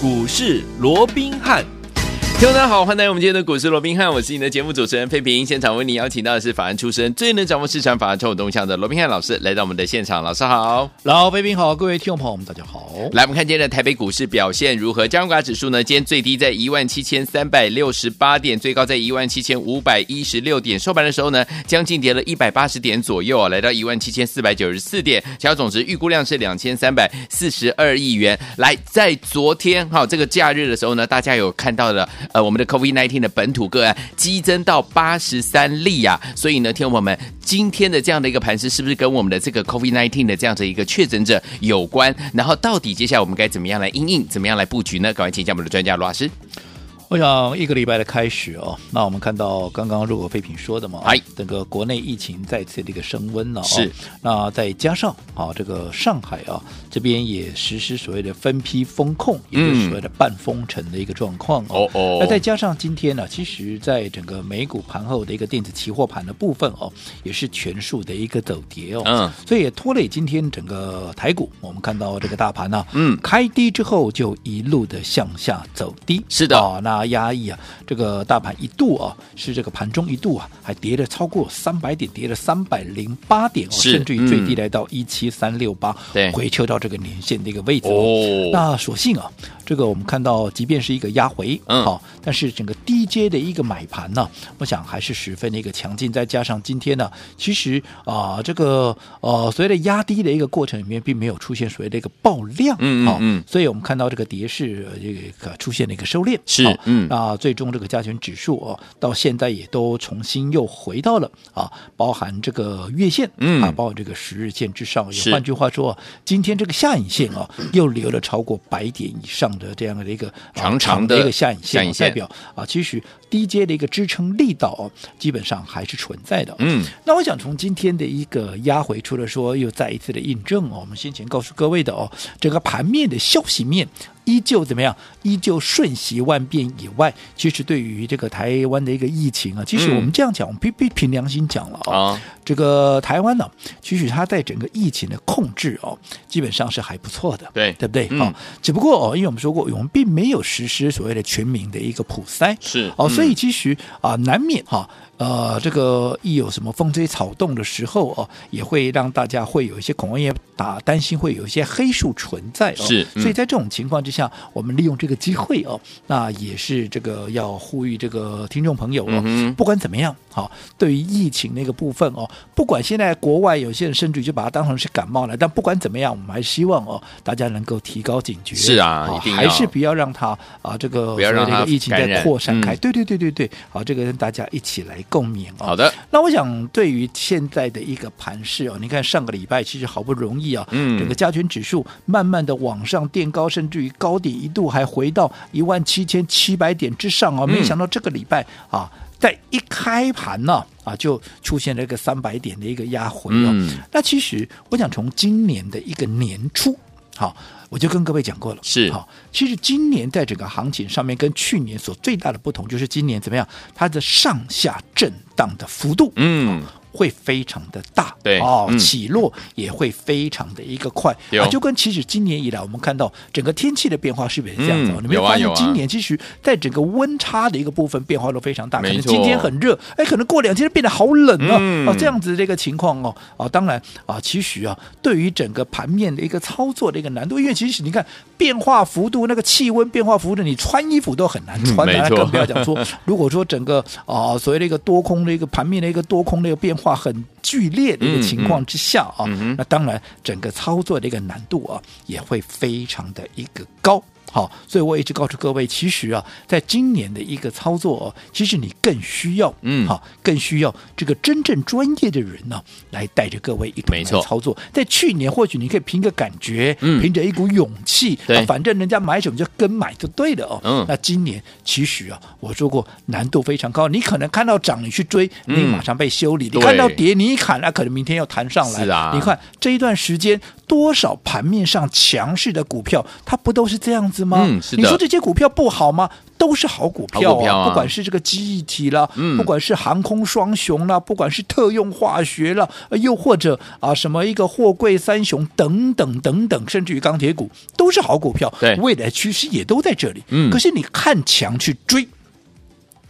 股市罗宾汉。听众大家好，欢迎来到我们今天的股市罗宾汉，我是你的节目主持人费平。现场为你邀请到的是法案出身、最能掌握市场法案臭动向的罗宾汉老师，来到我们的现场。老师好，老费平好，各位听众朋友们大家好。来，我们看今天的台北股市表现如何？加权指数呢？今天最低在一万七千三百六十八点，最高在一万七千五百一十六点。收盘的时候呢，将近跌了一百八十点左右啊，来到一万七千四百九十四点。成交总值预估量是两千三百四十二亿元。来，在昨天哈这个假日的时候呢，大家有看到了呃我们的 COVID nineteen 的本土个案激增到八十三例啊，所以呢，听我们，今天的这样的一个盘势，是不是跟我们的这个 COVID nineteen 的这样的一个确诊者有关？然后，到底接下来我们该怎么样来应应，怎么样来布局呢？赶快请教我们的专家罗老师。我想一个礼拜的开始哦，那我们看到刚刚如果废品说的嘛，哎，整个国内疫情再次的一个升温了，是。那再加上啊，这个上海啊这边也实施所谓的分批封控，也就是所谓的半封城的一个状况哦哦。那再加上今天呢，其实在整个美股盘后的一个电子期货盘的部分哦，也是全数的一个走跌哦，嗯，所以也拖累今天整个台股。我们看到这个大盘呢，嗯，开低之后就一路的向下走低，是的，哦，那。压抑啊，这个大盘一度啊，是这个盘中一度啊，还跌了超过三百点，跌了三百零八点哦，甚至于最低来到一七三六八，对，回撤到这个年线的一个位置。哦，那所幸啊。这个我们看到，即便是一个压回，嗯，好，但是整个低阶的一个买盘呢，我想还是十分的一个强劲。再加上今天呢，其实啊，这个呃，所谓的压低的一个过程里面，并没有出现所谓的一个爆量，嗯嗯，嗯，所以我们看到这个跌势这个出现了一个收敛，是，嗯，那最终这个加权指数哦，到现在也都重新又回到了啊，包含这个月线，嗯，啊，包括这个十日线之上。也换句话说，今天这个下影线啊，又留了超过百点以上。的这样的一个长长的一个下影线，代表啊，其实低阶的一个支撑力道哦基本上还是存在的。嗯，那我想从今天的一个压回，除了说又再一次的印证哦，我们先前告诉各位的哦，整个盘面的消息面。依旧怎么样？依旧瞬息万变以外，其实对于这个台湾的一个疫情啊，其实我们这样讲，我们凭凭良心讲了啊、哦，这个台湾呢、啊，其实它在整个疫情的控制哦，基本上是还不错的，对对不对？啊、嗯，只不过哦，因为我们说过，我们并没有实施所谓的全民的一个普筛，是哦，所以其实啊，难免哈。呃，这个一有什么风吹草动的时候哦，也会让大家会有一些恐慌，也打担心会有一些黑数存在哦。是，所以在这种情况之下，我们利用这个机会哦，那也是这个要呼吁这个听众朋友哦，嗯、不管怎么样，好，对于疫情那个部分哦，不管现在国外有些人甚至于就把它当成是感冒了，但不管怎么样，我们还希望哦，大家能够提高警觉。是啊，一定还是不要让它啊，这个不要让这个疫情再扩散开。对对对对对，好，这个跟大家一起来。共鸣好的，那我想对于现在的一个盘势哦，你看上个礼拜其实好不容易啊，嗯，整个加权指数慢慢的往上垫高，甚至于高点一度还回到一万七千七百点之上啊，没想到这个礼拜啊，在一开盘呢啊，就出现了一个三百点的一个压回哦。那其实我想从今年的一个年初，好。我就跟各位讲过了，是好。其实今年在整个行情上面，跟去年所最大的不同，就是今年怎么样？它的上下震荡的幅度，嗯。会非常的大，对哦、嗯，起落也会非常的一个快。啊，就跟其实今年以来我们看到整个天气的变化是不是这样子？嗯、你没有发现今年其实在整个温差的一个部分变化都非常大，可能今天很热，哎，可能过两天就变得好冷了、嗯、啊，这样子的一个情况哦。啊，当然啊，其实啊，对于整个盘面的一个操作的一个难度，因为其实你看变化幅度，那个气温变化幅度，你穿衣服都很难穿，那、嗯、更不要讲说，如果说整个啊所谓的一个多空的一个盘面的一个多空的一个变化。很剧烈的一个情况之下啊、嗯嗯，那当然整个操作的一个难度啊也会非常的一个高。好，所以我一直告诉各位，其实啊，在今年的一个操作，哦其实你更需要，嗯，好，更需要这个真正专业的人呢、啊，来带着各位一同来操作。在去年，或许你可以凭个感觉，嗯，凭着一股勇气，对，反正人家买什么就跟买就对了哦。嗯，那今年其实啊，我说过难度非常高，你可能看到涨你去追，你马上被修理；嗯、你看到跌你一砍，那可能明天要弹上来。是啊，你看这一段时间多少盘面上强势的股票，它不都是这样子？子吗？嗯，是的。你说这些股票不好吗？都是好股票啊，股票啊，不管是这个记忆体啦，嗯，不管是航空双雄啦，不管是特用化学啦，又或者啊什么一个货柜三雄等等等等，甚至于钢铁股都是好股票，对，未来趋势也都在这里。嗯，可是你看强去追。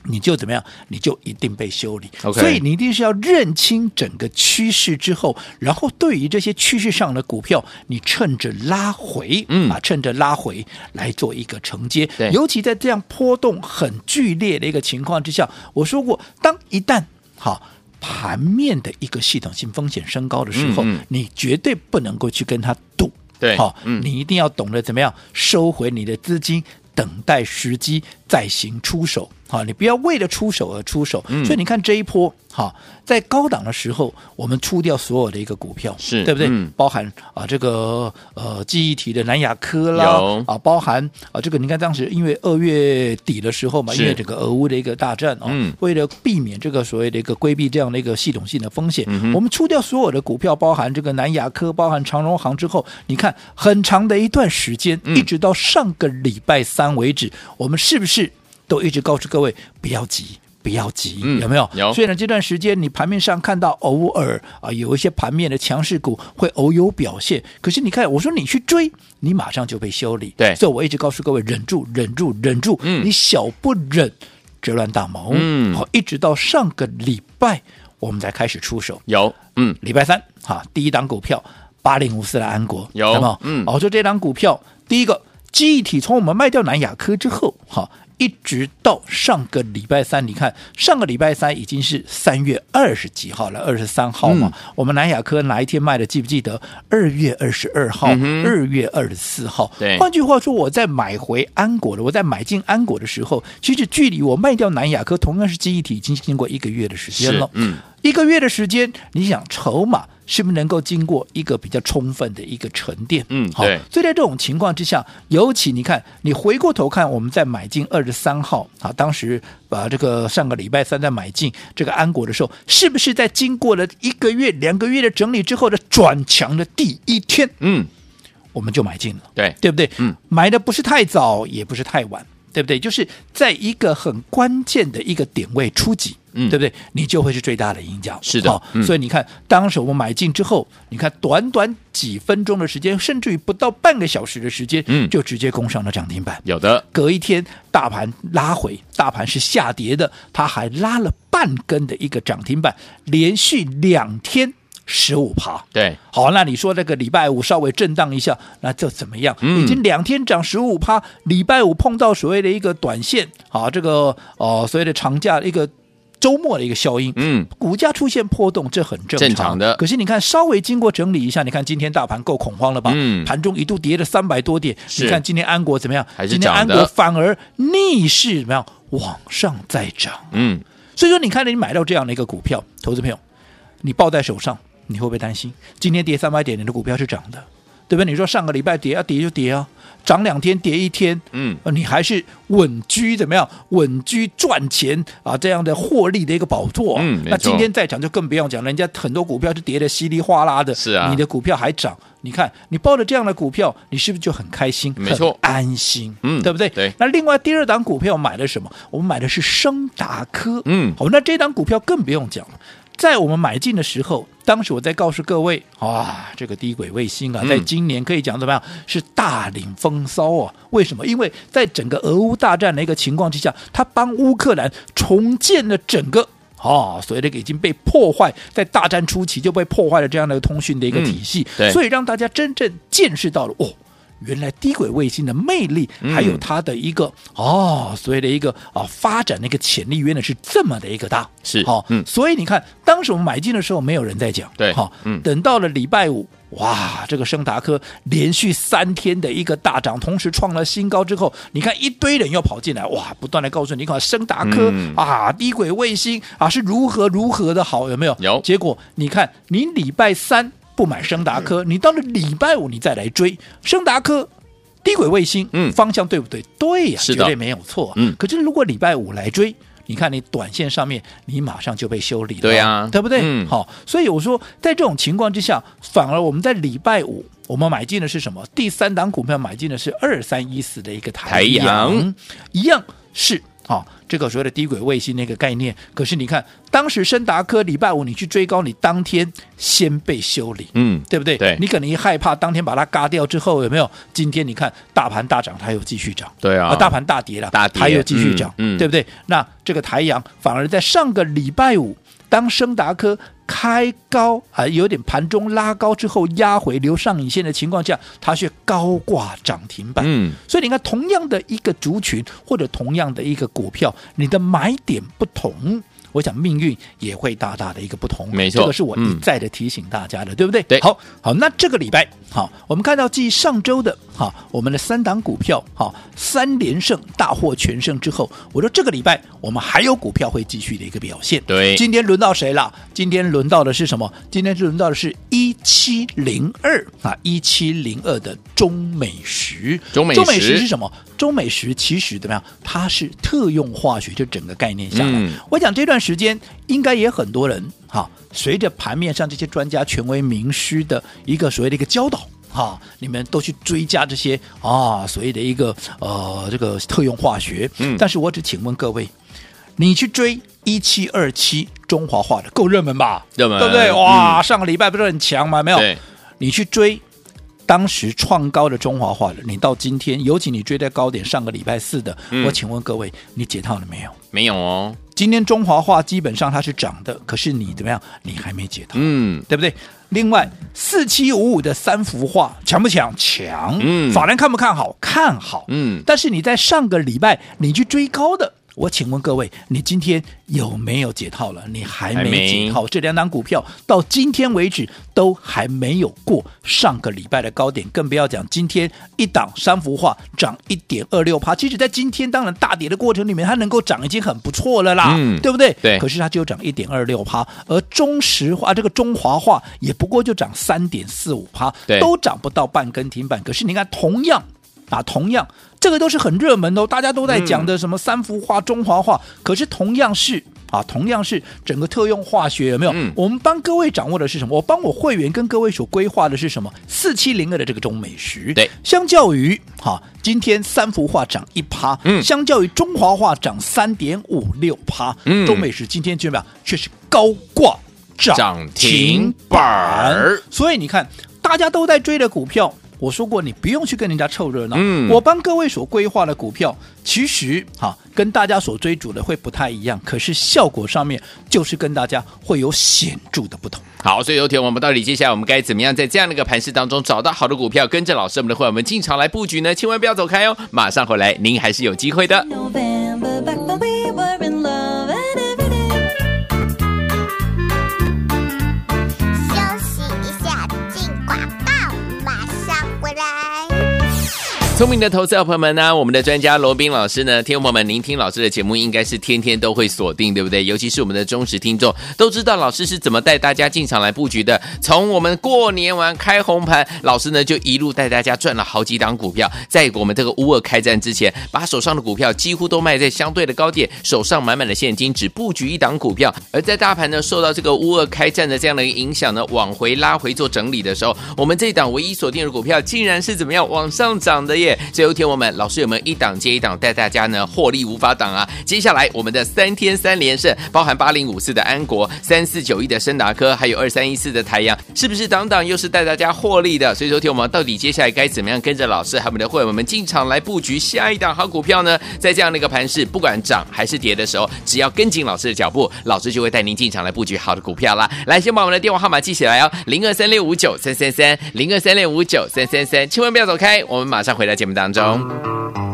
你就怎么样？你就一定被修理。所以你一定是要认清整个趋势之后，然后对于这些趋势上的股票，你趁着拉回，嗯啊，趁着拉回来做一个承接。尤其在这样波动很剧烈的一个情况之下，我说过，当一旦好盘面的一个系统性风险升高的时候，嗯嗯，你绝对不能够去跟他赌。对，好，嗯，你一定要懂得怎么样收回你的资金。等待时机再行出手，好，你不要为了出手而出手。嗯、所以你看这一波，哈，在高档的时候，我们出掉所有的一个股票，是对不对？嗯、包含啊这个呃记忆体的南亚科啦，啊，包含啊这个你看当时因为二月底的时候嘛，因为整个俄乌的一个大战啊，嗯、为了避免这个所谓的一个规避这样的一个系统性的风险，嗯、我们出掉所有的股票，包含这个南亚科，包含长荣行之后，你看很长的一段时间，嗯、一直到上个礼拜三。为止，我们是不是都一直告诉各位不要急，不要急，嗯、有没有？有。所以呢，这段时间你盘面上看到偶尔啊有一些盘面的强势股会偶有表现，可是你看，我说你去追，你马上就被修理。对，所以我一直告诉各位忍住，忍住，忍住。嗯，你小不忍，则乱大谋。嗯，好，一直到上个礼拜我们才开始出手。有，嗯，礼拜三哈，第一档股票八零五四的安国有，有没有？嗯，我说这档股票第一个。记忆体从我们卖掉南亚科之后，哈，一直到上个礼拜三，你看上个礼拜三已经是三月二十几号了，二十三号嘛。嗯、我们南亚科哪一天卖的？记不记得？二月二十二号，二、嗯、月二十四号。对，换句话说，我在买回安国的，我在买进安国的时候，其实距离我卖掉南亚科同样是记忆体，已经经过一个月的时间了。嗯，一个月的时间，你想筹码？是不是能够经过一个比较充分的一个沉淀？嗯，好。所以在这种情况之下，尤其你看，你回过头看，我们在买进二十三号啊，当时把这个上个礼拜三在买进这个安国的时候，是不是在经过了一个月、两个月的整理之后的转强的第一天？嗯，我们就买进了，对，对不对？嗯，买的不是太早，也不是太晚。对不对？就是在一个很关键的一个点位出击，嗯，对不对？你就会是最大的赢家。是的，嗯、所以你看，当时我们买进之后，你看短短几分钟的时间，甚至于不到半个小时的时间，嗯，就直接攻上了涨停板。有的，隔一天大盘拉回，大盘是下跌的，它还拉了半根的一个涨停板，连续两天。十五趴，对，好，那你说那个礼拜五稍微震荡一下，那就怎么样？嗯、已经两天涨十五趴，礼拜五碰到所谓的一个短线，好，这个哦、呃，所谓的长假一个周末的一个效应，嗯，股价出现波动，这很正常，正常的。可是你看，稍微经过整理一下，你看今天大盘够恐慌了吧？嗯，盘中一度跌了三百多点，是你看今天安国怎么样？还是今天安国反而逆势怎么样？往上再涨，嗯，所以说你看你买到这样的一个股票，投资朋友，你抱在手上。你会不会担心今天跌三百点，你的股票是涨的，对不对？你说上个礼拜跌啊，跌就跌啊，涨两天跌一天，嗯，你还是稳居怎么样？稳居赚钱啊，这样的获利的一个宝座。嗯，那今天再涨就更不用讲，人家很多股票是跌的稀里哗啦的，是啊，你的股票还涨，你看你抱着这样的股票，你是不是就很开心？没错，安心，嗯，对不对？对。那另外第二档股票买的什么？我们买的是升达科，嗯，好，那这档股票更不用讲了。在我们买进的时候，当时我在告诉各位，啊，这个低轨卫星啊，在今年可以讲怎么样？是大领风骚啊！为什么？因为在整个俄乌大战的一个情况之下，他帮乌克兰重建了整个哦，所以这个已经被破坏，在大战初期就被破坏了这样的一个通讯的一个体系，嗯、所以让大家真正见识到了哦。原来低轨卫星的魅力，还有它的一个、嗯、哦，所谓的一个啊发展的一个潜力，原来是这么的一个大，是好，嗯，所以你看，当时我们买进的时候，没有人在讲，对，好，嗯，等到了礼拜五，哇，这个升达科连续三天的一个大涨，同时创了新高之后，你看一堆人又跑进来，哇，不断的告诉你，你看升达科、嗯、啊，低轨卫星啊是如何如何的好，有没有？有，结果你看，你礼拜三。不买升达科，你到了礼拜五你再来追升达科低轨卫星，嗯，方向对不对？对呀、啊，绝对没有错。嗯，可是如果礼拜五来追，你看你短线上面你马上就被修理了，对呀、啊，对不对？嗯，好，所以我说在这种情况之下，反而我们在礼拜五我们买进的是什么？第三档股票买进的是二三一四的一个台阳一样是。好、哦，这个所谓的低轨卫星那个概念，可是你看，当时升达科礼拜五你去追高，你当天先被修理，嗯，对不对？对，你可能一害怕，当天把它嘎掉之后，有没有？今天你看大盘大涨，它又继续涨，对啊，啊大盘大跌了，大跌它又继续涨，嗯，嗯对不对？那这个台阳反而在上个礼拜五，当升达科。开高啊，有点盘中拉高之后压回留上影线的情况下，它却高挂涨停板。嗯，所以你看，同样的一个族群或者同样的一个股票，你的买点不同。我想命运也会大大的一个不同，没错，这个是我一再的提醒大家的，嗯、对不对？对，好，好，那这个礼拜，好，我们看到继上周的，哈，我们的三档股票，哈，三连胜大获全胜之后，我说这个礼拜我们还有股票会继续的一个表现。对，今天轮到谁了？今天轮到的是什么？今天是轮到的是一七零二啊，一七零二的中美石，中美中美石是什么？中美石其实怎么样？它是特用化学，就整个概念下来，嗯、我讲这段时间应该也很多人哈，随着盘面上这些专家、权威、名师的一个所谓的一个教导哈，你们都去追加这些啊，所谓的一个呃这个特用化学。嗯，但是我只请问各位，你去追一七二七中华化的够热门吧？热门，对不对？哇，嗯、上个礼拜不是很强吗？没有，你去追。当时创高的中华化的，你到今天，尤其你追在高点，上个礼拜四的，嗯、我请问各位，你解套了没有？没有哦。今天中华化基本上它是涨的，可是你怎么样？你还没解套，嗯，对不对？另外，四七五五的三幅画强不强？强。嗯。法人看不看好？看好。嗯。但是你在上个礼拜你去追高的。我请问各位，你今天有没有解套了？你还没解套，这两档股票到今天为止都还没有过上个礼拜的高点，更不要讲今天一档三幅画涨一点二六趴。其实，在今天当然大跌的过程里面，它能够涨已经很不错了啦，嗯、对不对？对。可是它就涨一点二六趴，而中石化这个中华化也不过就涨三点四五趴，都涨不到半根停板。可是你看，同样啊，同样。这个都是很热门的，大家都在讲的什么三幅画、中华画，可是同样是啊，同样是整个特用化学有没有？嗯、我们帮各位掌握的是什么？我帮我会员跟各位所规划的是什么？四七零二的这个中美石，对，相较于哈，今天三幅画涨一趴，嗯，相较于中华画涨三点五六趴，嗯，中美石今天怎么样？却是高挂涨停板，所以你看，大家都在追的股票。我说过，你不用去跟人家凑热闹。嗯，我帮各位所规划的股票，其实哈跟大家所追逐的会不太一样，可是效果上面就是跟大家会有显著的不同。好，所以有天我们到底接下来我们该怎么样在这样的一个盘势当中找到好的股票，跟着老师我们的会我们进场来布局呢？千万不要走开哦，马上回来，您还是有机会的。聪明的投资者朋友们呢，我们的专家罗宾老师呢，听众朋友们，您听老师的节目应该是天天都会锁定，对不对？尤其是我们的忠实听众，都知道老师是怎么带大家进场来布局的。从我们过年完开红盘，老师呢就一路带大家赚了好几档股票。在我们这个乌俄开战之前，把手上的股票几乎都卖在相对的高点，手上满满的现金，只布局一档股票。而在大盘呢受到这个乌俄开战的这样的一个影响呢，往回拉回做整理的时候，我们这一档唯一锁定的股票，竟然是怎么样往上涨的耶！最后一天，我们老师有没有一档接一档带大家呢获利无法挡啊？接下来我们的三天三连胜，包含八零五四的安国、三四九一的申达科，还有二三一四的台阳，是不是档档又是带大家获利的？所以说，听我们到底接下来该怎么样跟着老师还有我们的会员们进场来布局下一档好股票呢？在这样的一个盘势，不管涨还是跌的时候，只要跟紧老师的脚步，老师就会带您进场来布局好的股票啦。来，先把我们的电话号码记起来哦，零二三六五九三三三，零二三六五九三三三，千万不要走开，我们马上回来节目当中。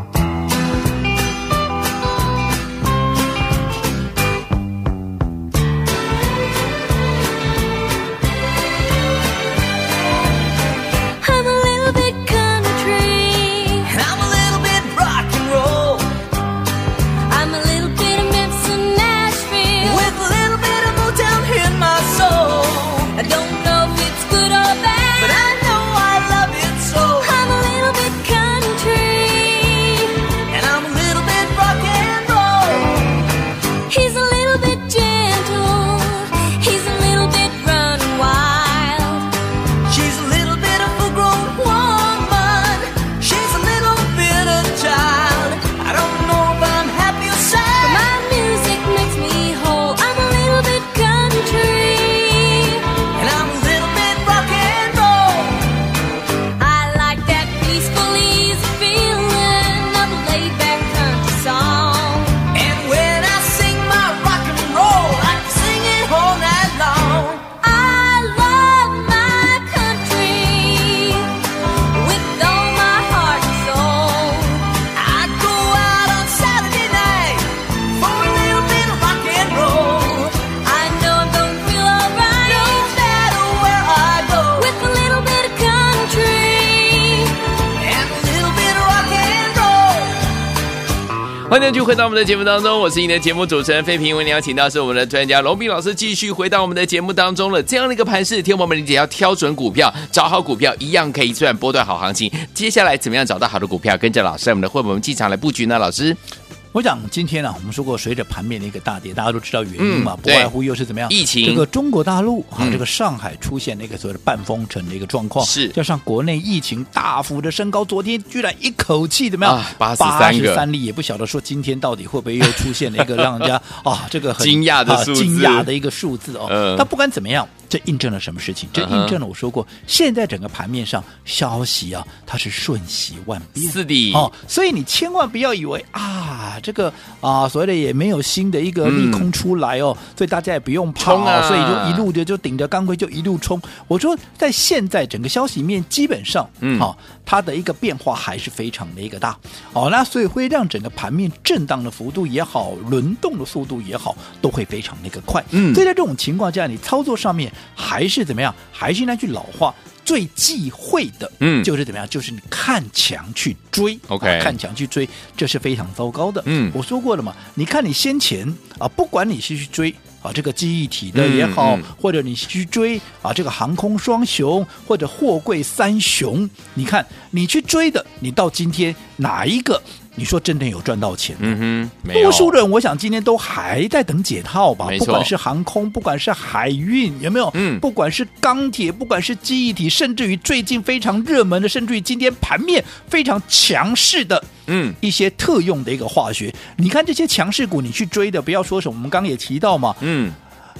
欢迎继续回到我们的节目当中，我是你的节目主持人费平。为你邀请到是我们的专家龙斌老师，继续回到我们的节目当中了。这样的一个盘势，听我们理解要挑准股票，找好股票，一样可以赚波段好行情。接下来怎么样找到好的股票，跟着老师我们的会员进场来布局呢？老师？我讲今天啊，我们说过，随着盘面的一个大跌，大家都知道原因嘛，嗯、不外乎又是怎么样？疫情。这个中国大陆啊，嗯、这个上海出现了一个所谓的半封城的一个状况，是加上国内疫情大幅的升高，昨天居然一口气怎么样？八十三例，也不晓得说今天到底会不会又出现了一个让人家 啊这个很惊讶的数字、惊讶的一个数字哦。嗯。但不管怎么样。这印证了什么事情？这印证了我说过，现在整个盘面上消息啊，它是瞬息万变，是的哦。所以你千万不要以为啊，这个啊，所谓的也没有新的一个利空出来哦，嗯、所以大家也不用怕啊，所以就一路的就顶着钢盔就一路冲。我说，在现在整个消息面基本上，嗯，好、哦，它的一个变化还是非常的一个大哦，那所以会让整个盘面震荡的幅度也好，轮动的速度也好，都会非常的一个快。嗯，所以在这种情况下，你操作上面。还是怎么样？还是那句老话，最忌讳的，嗯，就是怎么样？就是你看墙去追，OK，、啊、看墙去追，这是非常糟糕的。嗯，我说过了嘛，你看你先前啊，不管你是去追啊这个记忆体的也好，嗯嗯、或者你去追啊这个航空双雄或者货柜三雄，你看你去追的，你到今天哪一个？你说真的有赚到钱？嗯哼，多数人我想今天都还在等解套吧。不管是航空，不管是海运，有没有？嗯。不管是钢铁，不管是记忆体，甚至于最近非常热门的，甚至于今天盘面非常强势的，嗯，一些特用的一个化学。嗯、你看这些强势股，你去追的，不要说什么。我们刚刚也提到嘛，嗯，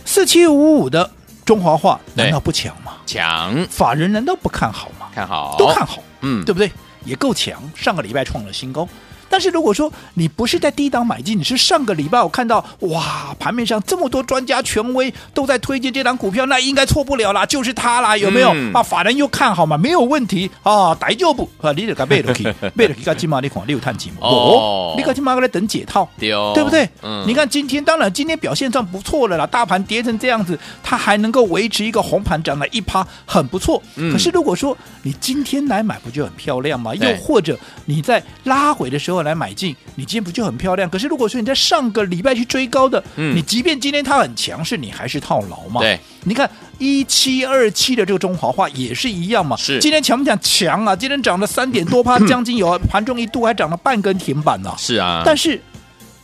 四七五五的中华化难道不强吗？强。法人难道不看好吗？看好，都看好，嗯，对不对？也够强。上个礼拜创了新高。但是如果说你不是在低档买进，你是上个礼拜我看到哇，盘面上这么多专家权威都在推荐这档股票，那应该错不了啦，就是它啦，有没有？嗯、啊，法人又看好嘛，没有问题啊，大就不啊，你得该买得起，买得起，干起码你看你有探底嘛？哦，你干起码在等解套，对，对不对？嗯，你看今天，当然今天表现上不错了啦，大盘跌成这样子，它还能够维持一个红盘，涨了一趴，很不错。嗯、可是如果说你今天来买，不就很漂亮吗？又或者你在拉回的时候。来买进，你今天不就很漂亮？可是如果说你在上个礼拜去追高的，嗯，你即便今天它很强势，你还是套牢嘛？对，你看一七二七的这个中华化也是一样嘛？是，今天强不强？强啊！今天涨了三点多趴，将近有 盘中一度还涨了半根停板呢。是啊，但是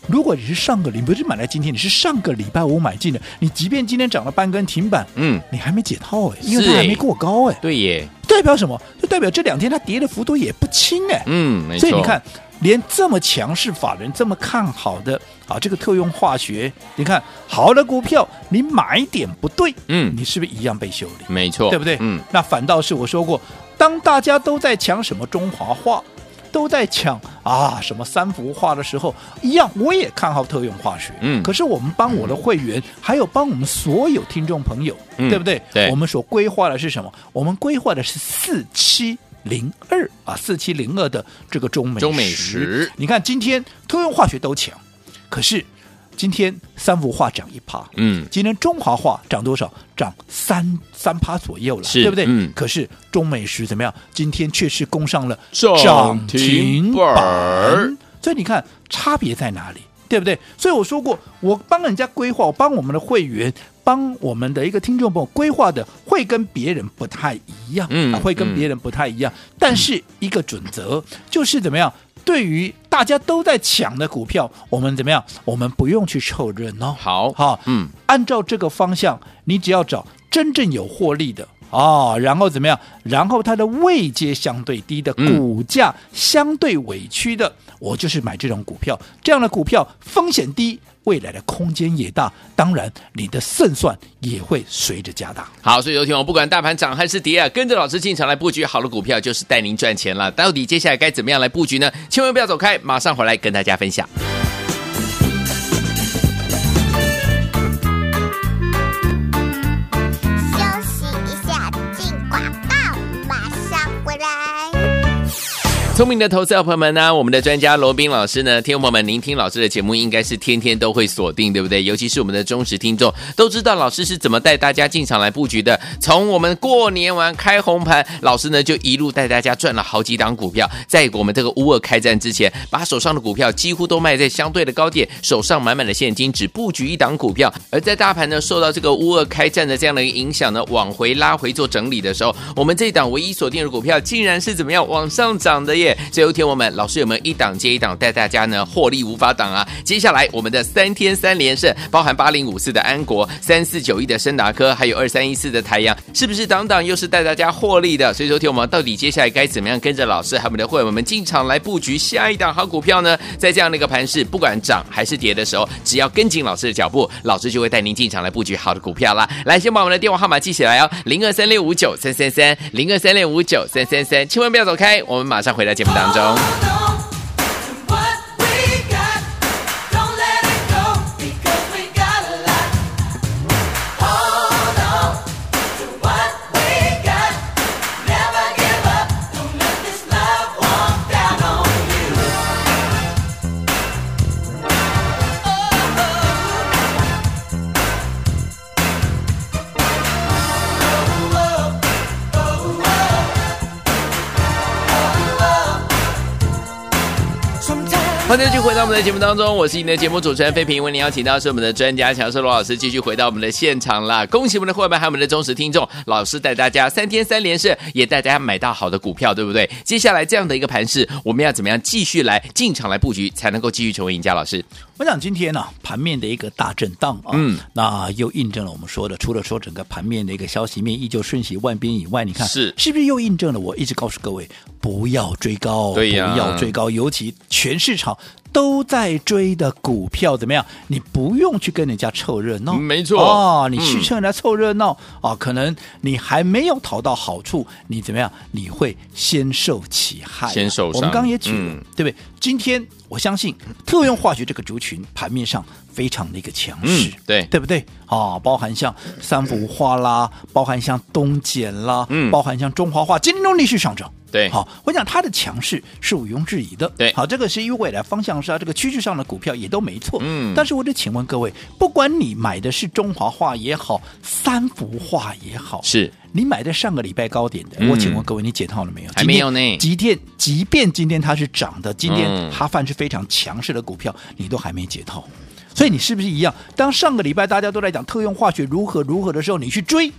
如果你是上个礼拜不是买来今天，你是上个礼拜五买进的，你即便今天涨了半根停板，嗯，你还没解套哎，因为它还没过高哎。对耶，代表什么？就代表这两天它跌的幅度也不轻哎。嗯，没错。所以你看。连这么强势法人这么看好的啊，这个特用化学，你看好的股票，你买点不对，嗯，你是不是一样被修理？没错，对不对？嗯，那反倒是我说过，当大家都在抢什么中华化，都在抢啊什么三幅画的时候，一样我也看好特用化学。嗯，可是我们帮我的会员，嗯、还有帮我们所有听众朋友，嗯、对不对？对，我们所规划的是什么？我们规划的是四七。零二啊，四七零二的这个中美中美食，你看今天通用化学都强，可是今天三幅化涨一趴，嗯，今天中华化涨多少？涨三三趴左右了，对不对？嗯，可是中美食怎么样？今天却是攻上了涨停板，所以你看差别在哪里？对不对？所以我说过，我帮人家规划，我帮我们的会员，帮我们的一个听众朋友规划的，会跟别人不太一样，嗯，会跟别人不太一样。嗯、但是一个准则就是怎么样？对于大家都在抢的股票，我们怎么样？我们不用去凑热闹，好，好，嗯，按照这个方向，你只要找真正有获利的。哦，然后怎么样？然后它的位阶相对低的，股价相对委屈的，我就是买这种股票。这样的股票风险低，未来的空间也大，当然你的胜算也会随着加大。好，所以有听我不管大盘涨还是跌啊，跟着老师进场来布局好的股票，就是带您赚钱了。到底接下来该怎么样来布局呢？千万不要走开，马上回来跟大家分享。聪明的投资者朋友们呢、我们的专家罗宾老师呢，听众朋友们，您听老师的节目应该是天天都会锁定，对不对？尤其是我们的忠实听众，都知道老师是怎么带大家进场来布局的。从我们过年完开红盘，老师呢就一路带大家赚了好几档股票。在我们这个乌尔开战之前，把手上的股票几乎都卖在相对的高点，手上满满的现金，只布局一档股票。而在大盘呢受到这个乌尔开战的这样的影响呢，往回拉回做整理的时候，我们这一档唯一锁定的股票，竟然是怎么样往上涨的耶？最后天我们老师有没有一档接一档带大家呢获利无法挡啊？接下来我们的三天三连胜，包含八零五四的安国、三四九一的升达科，还有二三一四的太阳，是不是档档又是带大家获利的？所以说天我们到底接下来该怎么样跟着老师还有我们的会员们进场来布局下一档好股票呢？在这样的一个盘势，不管涨还是跌的时候，只要跟紧老师的脚步，老师就会带您进场来布局好的股票啦。来，先把我们的电话号码记起来哦，零二三六五九三三三，零二三六五九三三三，千万不要走开，我们马上回来。节目当中。欢迎继续回到我们的节目当中，我是你的节目主持人费平，为您邀请到是我们的专家强势罗老师，继续回到我们的现场啦！恭喜我们的伙伴，还有我们的忠实听众，老师带大家三天三连胜，也带大家买到好的股票，对不对？接下来这样的一个盘势，我们要怎么样继续来进场来布局，才能够继续成为赢家？老师，我想今天呢、啊，盘面的一个大震荡啊，嗯，那又印证了我们说的，除了说整个盘面的一个消息面依旧瞬息万变以外，你看是是不是又印证了我一直告诉各位，不要追高，对呀、啊，不要追高，尤其全市场。都在追的股票怎么样？你不用去跟人家凑热闹，没错啊、哦！你去跟人家凑热闹啊、可能你还没有讨到好处，你怎么样？你会先受其害、啊，先受伤。我们刚刚也举了，嗯、对不对？今天我相信特用化学这个族群盘面上非常的一个强势，嗯、对对不对？啊、哦，包含像三福化啦，包含像东碱啦，嗯，包含像中华化，今天都逆势上涨。对，好，我讲它的强势是毋庸置疑的。对，好，这个是因为未来方向是啊，这个趋势上的股票也都没错。嗯，但是我得请问各位，不管你买的是中华化也好，三幅画也好，是你买的上个礼拜高点的，嗯、我请问各位，你解套了没有？还没有呢。即便即便今天它是涨的，今天哈范是非常强势的股票，你都还没解套，所以你是不是一样？当上个礼拜大家都在讲特用化学如何如何的时候，你去追。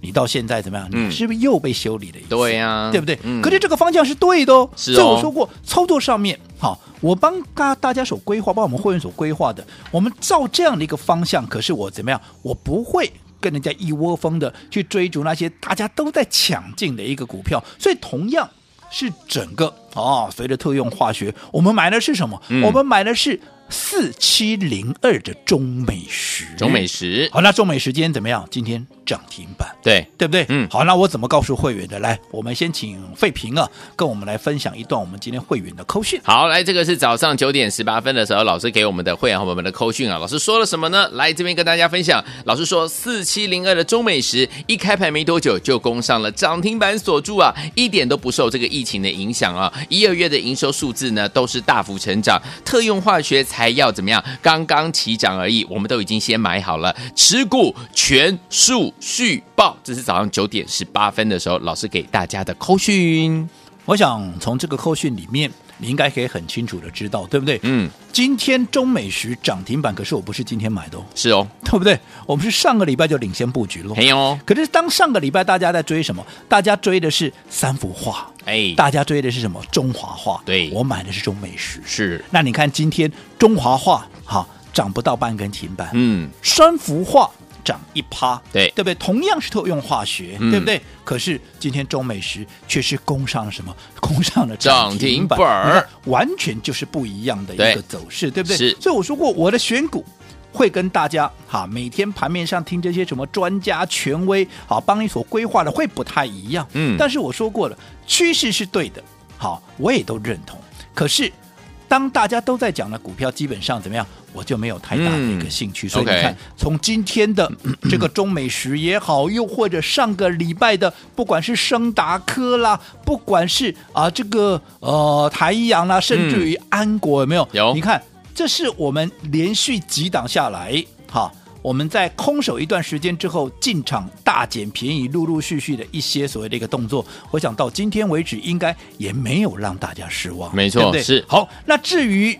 你到现在怎么样？你是不是又被修理了一次？对呀、啊，对不对？嗯、可是这个方向是对的哦。是哦。所以我说过，操作上面，好，我帮大大家所规划，帮我们会员所规划的，我们照这样的一个方向。可是我怎么样？我不会跟人家一窝蜂的去追逐那些大家都在抢进的一个股票。所以同样是整个哦，随着特用化学，我们买的是什么？嗯、我们买的是。四七零二的中美食，中美食，好，那中美时间怎么样？今天涨停板，对对不对？嗯，好，那我怎么告诉会员的？来，我们先请费平啊，跟我们来分享一段我们今天会员的扣讯。好，来，这个是早上九点十八分的时候，老师给我们的会员朋友们的扣讯啊。老师说了什么呢？来这边跟大家分享。老师说，四七零二的中美食一开盘没多久就攻上了涨停板锁住啊，一点都不受这个疫情的影响啊。一二月的营收数字呢都是大幅成长，特用化学才。还要怎么样？刚刚起涨而已，我们都已经先买好了，持股全数续报。这是早上九点十八分的时候，老师给大家的扣讯。我想从这个扣讯里面，你应该可以很清楚的知道，对不对？嗯。今天中美时涨停板，可是我不是今天买的哦，是哦，对不对？我们是上个礼拜就领先布局了，没有哦。可是当上个礼拜大家在追什么？大家追的是三幅画，哎，大家追的是什么？中华画，对，我买的是中美时，是。那你看今天中华画，哈，涨不到半根停板，嗯，三福化。涨一趴，对对不对？同样是特用化学，嗯、对不对？可是今天中美食却是攻上了什么？攻上了涨停板，完全就是不一样的一个走势，对，对不对？是。所以我说过，我的选股会跟大家哈，每天盘面上听这些什么专家权威，好帮你所规划的会不太一样。嗯。但是我说过了，趋势是对的，好，我也都认同。可是当大家都在讲的股票，基本上怎么样，我就没有太大的一个兴趣。嗯、所以你看，从今天的这个中美时也好，又或者上个礼拜的，不管是升达科啦，不管是啊这个呃台阳啦，甚至于安国有没有？有。你看，这是我们连续几档下来，哈。我们在空手一段时间之后进场大捡便宜，陆陆续续的一些所谓的一个动作，我想到今天为止应该也没有让大家失望，没错，对不对？是。好，那至于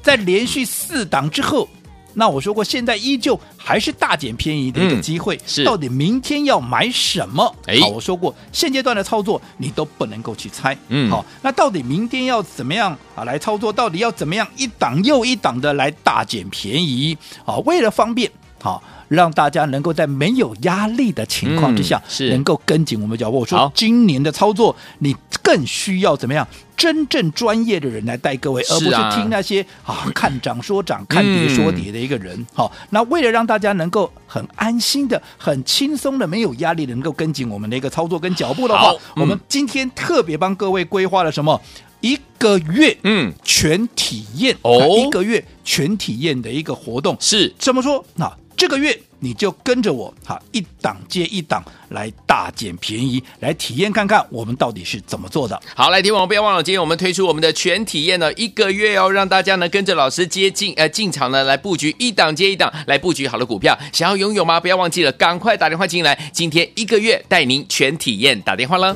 在连续四档之后，那我说过，现在依旧还是大减便宜的一个机会，嗯、是。到底明天要买什么？哎，好，我说过，现阶段的操作你都不能够去猜，嗯，好，那到底明天要怎么样啊来操作？到底要怎么样一档又一档的来大减便宜？好，为了方便。好，让大家能够在没有压力的情况之下，嗯、是能够跟紧我们脚步。我说，今年的操作，你更需要怎么样？真正专业的人来带各位，而不是听那些啊看涨说涨、看跌说跌的一个人。好、嗯，那为了让大家能够很安心的、很轻松的、没有压力的，能够跟紧我们的一个操作跟脚步的话，嗯、我们今天特别帮各位规划了什么？一个月，嗯，全体验哦，一个月全体验的一个活动是怎么说？那这个月你就跟着我，哈，一档接一档来大捡便宜，来体验看看我们到底是怎么做的。好，来听我不要忘了，今天我们推出我们的全体验呢，一个月哦，让大家呢跟着老师接近呃进场呢来布局一档接一档来布局好的股票，想要拥有吗？不要忘记了，赶快打电话进来，今天一个月带您全体验，打电话了。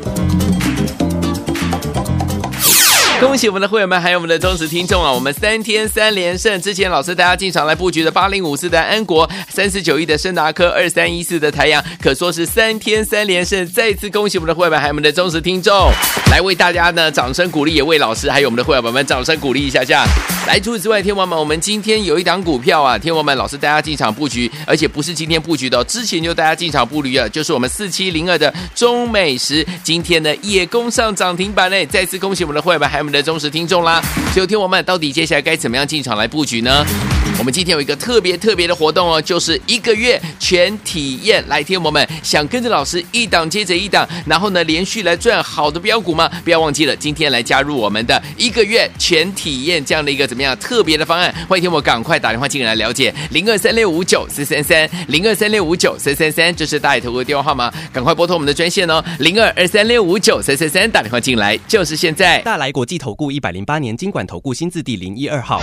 恭喜我们的会员们，还有我们的忠实听众啊！我们三天三连胜，之前老师带大家进场来布局的八零五四的安国，三十九亿的升达科，二三一四的台阳，可说是三天三连胜。再次恭喜我们的会员们，还有我们的忠实听众，来为大家呢掌声鼓励，也为老师还有我们的会员们掌声鼓励一下下。来，除此之外，天王们，我们今天有一档股票啊，天王们老师带大家进场布局，而且不是今天布局的，之前就大家进场布局了，就是我们四七零二的中美食，今天呢也攻上涨停板嘞！再次恭喜我们的会员们，还有我们的忠实听众啦！所以，听我们到底接下来该怎么样进场来布局呢？我们今天有一个特别特别的活动哦，就是一个月全体验。来，听我们想跟着老师一档接着一档，然后呢连续来赚好的标股吗？不要忘记了，今天来加入我们的一个月全体验这样的一个怎么样特别的方案？欢迎听我赶快打电话进来了解零二三六五九四三三零二三六五九三三三，这是大爱投顾的电话号码，赶快拨通我们的专线哦，零二二三六五九三三三，打电话进来就是现在。大来国际投顾一百零八年金管投顾新字第零一二号。